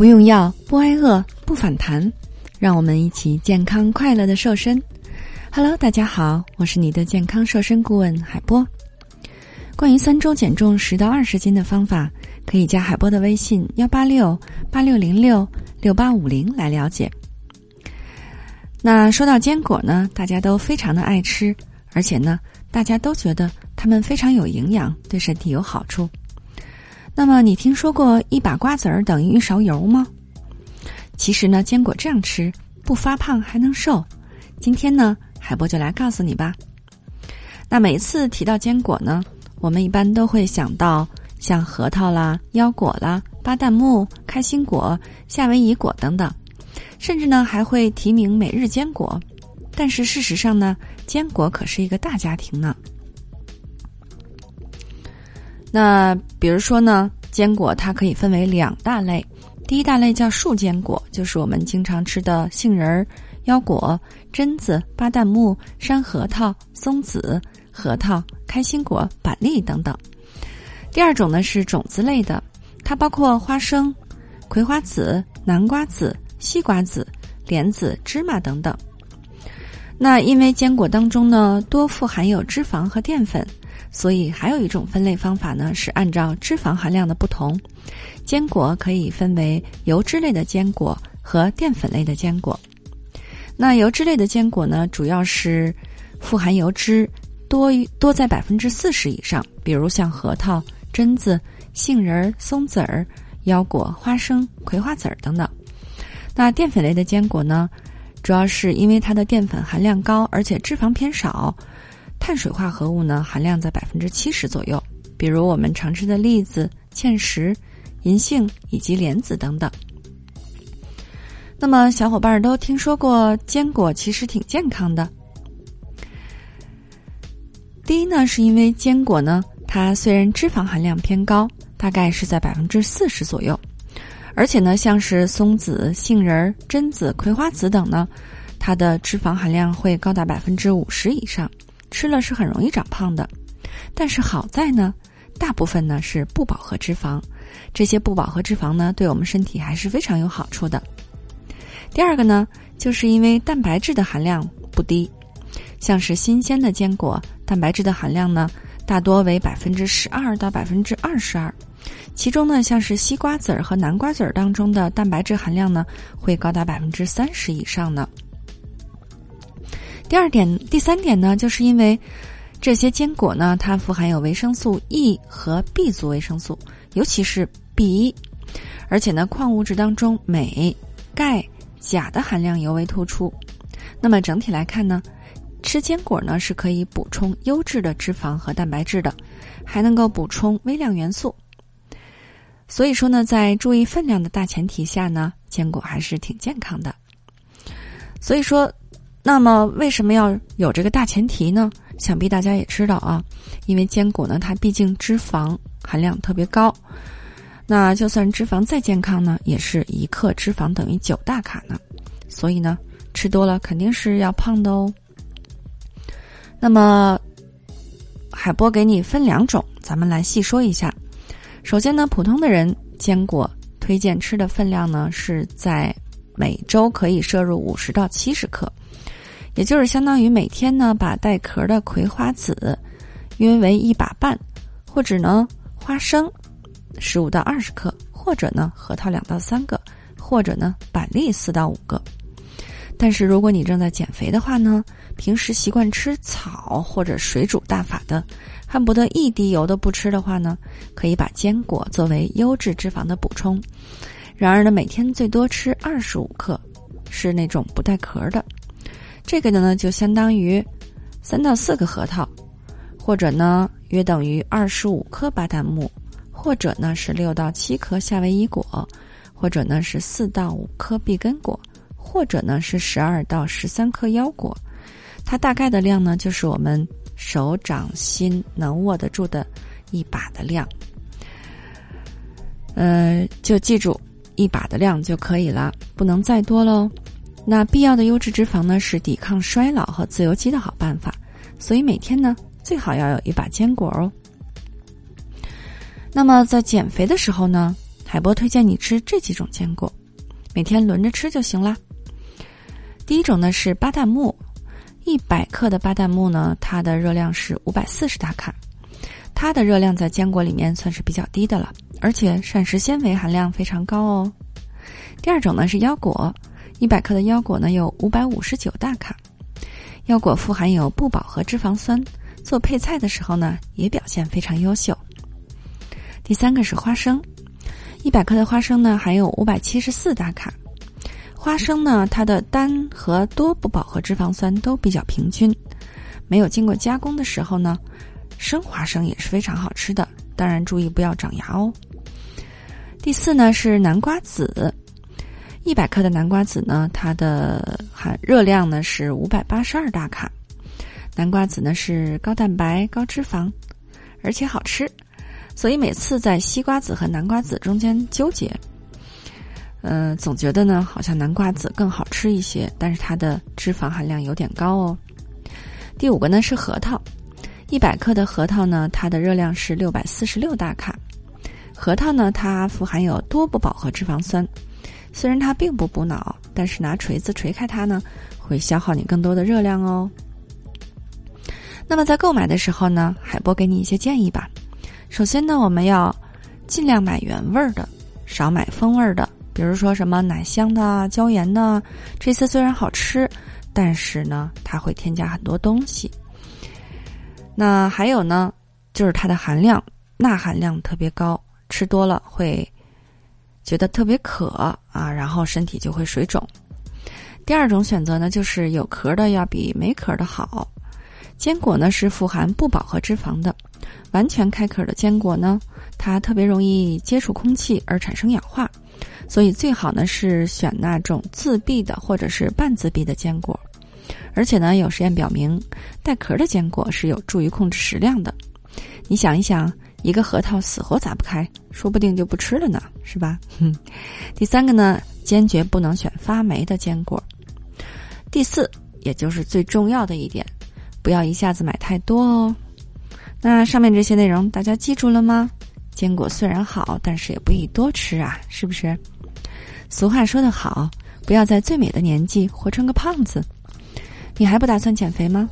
不用药，不挨饿，不反弹，让我们一起健康快乐的瘦身。Hello，大家好，我是你的健康瘦身顾问海波。关于三周减重十到二十斤的方法，可以加海波的微信幺八六八六零六六八五零来了解。那说到坚果呢，大家都非常的爱吃，而且呢，大家都觉得它们非常有营养，对身体有好处。那么你听说过一把瓜子儿等于一勺油吗？其实呢，坚果这样吃不发胖还能瘦。今天呢，海波就来告诉你吧。那每次提到坚果呢，我们一般都会想到像核桃啦、腰果啦、巴旦木、开心果、夏威夷果等等，甚至呢还会提名每日坚果。但是事实上呢，坚果可是一个大家庭呢。那比如说呢，坚果它可以分为两大类，第一大类叫树坚果，就是我们经常吃的杏仁儿、腰果、榛子、巴旦木、山核桃、松子、核桃、开心果、板栗等等。第二种呢是种子类的，它包括花生、葵花籽、南瓜籽、西瓜籽、莲子、芝麻等等。那因为坚果当中呢多富含有脂肪和淀粉。所以还有一种分类方法呢，是按照脂肪含量的不同，坚果可以分为油脂类的坚果和淀粉类的坚果。那油脂类的坚果呢，主要是富含油脂多多在百分之四十以上，比如像核桃、榛子、杏仁、松子儿、腰果、花生、葵花籽儿等等。那淀粉类的坚果呢，主要是因为它的淀粉含量高，而且脂肪偏少。碳水化合物呢，含量在百分之七十左右，比如我们常吃的栗子、芡实、银杏以及莲子等等。那么，小伙伴都听说过坚果其实挺健康的。第一呢，是因为坚果呢，它虽然脂肪含量偏高，大概是在百分之四十左右，而且呢，像是松子、杏仁、榛子、葵花籽等呢，它的脂肪含量会高达百分之五十以上。吃了是很容易长胖的，但是好在呢，大部分呢是不饱和脂肪，这些不饱和脂肪呢对我们身体还是非常有好处的。第二个呢，就是因为蛋白质的含量不低，像是新鲜的坚果，蛋白质的含量呢大多为百分之十二到百分之二十二，其中呢像是西瓜籽儿和南瓜籽儿当中的蛋白质含量呢会高达百分之三十以上呢。第二点，第三点呢，就是因为这些坚果呢，它富含有维生素 E 和 B 族维生素，尤其是 B，而且呢，矿物质当中镁、钙、钾的含量尤为突出。那么整体来看呢，吃坚果呢是可以补充优质的脂肪和蛋白质的，还能够补充微量元素。所以说呢，在注意分量的大前提下呢，坚果还是挺健康的。所以说。那么为什么要有这个大前提呢？想必大家也知道啊，因为坚果呢，它毕竟脂肪含量特别高，那就算脂肪再健康呢，也是一克脂肪等于九大卡呢，所以呢，吃多了肯定是要胖的哦。那么，海波给你分两种，咱们来细说一下。首先呢，普通的人坚果推荐吃的分量呢，是在每周可以摄入五十到七十克。也就是相当于每天呢，把带壳的葵花籽约为一把半，或者呢花生十五到二十克，或者呢核桃两到三个，或者呢板栗四到五个。但是如果你正在减肥的话呢，平时习惯吃草或者水煮大法的，恨不得一滴油都不吃的话呢，可以把坚果作为优质脂肪的补充。然而呢，每天最多吃二十五克，是那种不带壳的。这个呢，就相当于三到四个核桃，或者呢，约等于二十五颗巴旦木，或者呢是六到七颗夏威夷果，或者呢是四到五颗碧根果，或者呢是十二到十三颗腰果。它大概的量呢，就是我们手掌心能握得住的一把的量。呃，就记住一把的量就可以了，不能再多喽。那必要的优质脂肪呢，是抵抗衰老和自由基的好办法，所以每天呢最好要有一把坚果哦。那么在减肥的时候呢，海波推荐你吃这几种坚果，每天轮着吃就行了。第一种呢是巴旦木，一百克的巴旦木呢，它的热量是五百四十大卡，它的热量在坚果里面算是比较低的了，而且膳食纤维含量非常高哦。第二种呢是腰果，一百克的腰果呢有五百五十九大卡，腰果富含有不饱和脂肪酸，做配菜的时候呢也表现非常优秀。第三个是花生。一百克的花生呢，含有五百七十四大卡。花生呢，它的单和多不饱和脂肪酸都比较平均。没有经过加工的时候呢，生花生也是非常好吃的。当然，注意不要长牙哦。第四呢是南瓜籽，一百克的南瓜籽呢，它的含热量呢是五百八十二大卡。南瓜籽呢是高蛋白、高脂肪，而且好吃。所以每次在西瓜籽和南瓜籽中间纠结，呃，总觉得呢好像南瓜籽更好吃一些，但是它的脂肪含量有点高哦。第五个呢是核桃，一百克的核桃呢，它的热量是六百四十六大卡。核桃呢，它富含有多不饱和脂肪酸，虽然它并不补脑，但是拿锤子锤开它呢，会消耗你更多的热量哦。那么在购买的时候呢，海波给你一些建议吧。首先呢，我们要尽量买原味儿的，少买风味儿的。比如说什么奶香的、椒盐的，这些虽然好吃，但是呢，它会添加很多东西。那还有呢，就是它的含量钠含量特别高，吃多了会觉得特别渴啊，然后身体就会水肿。第二种选择呢，就是有壳的要比没壳的好。坚果呢是富含不饱和脂肪的，完全开壳的坚果呢，它特别容易接触空气而产生氧化，所以最好呢是选那种自闭的或者是半自闭的坚果。而且呢，有实验表明，带壳的坚果是有助于控制食量的。你想一想，一个核桃死活砸不开，说不定就不吃了呢，是吧？哼 第三个呢，坚决不能选发霉的坚果。第四，也就是最重要的一点。不要一下子买太多哦。那上面这些内容大家记住了吗？坚果虽然好，但是也不宜多吃啊，是不是？俗话说得好，不要在最美的年纪活成个胖子。你还不打算减肥吗？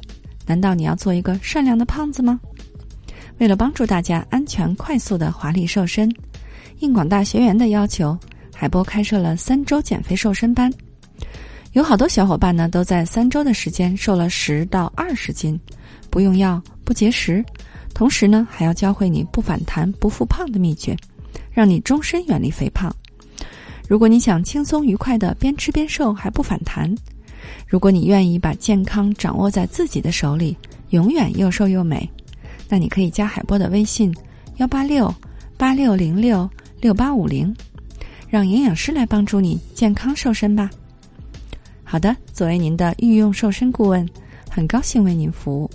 难道你要做一个善良的胖子吗？为了帮助大家安全快速的华丽瘦身，应广大学员的要求，海波开设了三周减肥瘦身班。有好多小伙伴呢，都在三周的时间瘦了十到二十斤，不用药不节食，同时呢还要教会你不反弹不复胖的秘诀，让你终身远离肥胖。如果你想轻松愉快的边吃边瘦还不反弹，如果你愿意把健康掌握在自己的手里，永远又瘦又美，那你可以加海波的微信幺八六八六零六六八五零，让营养师来帮助你健康瘦身吧。好的，作为您的御用瘦身顾问，很高兴为您服务。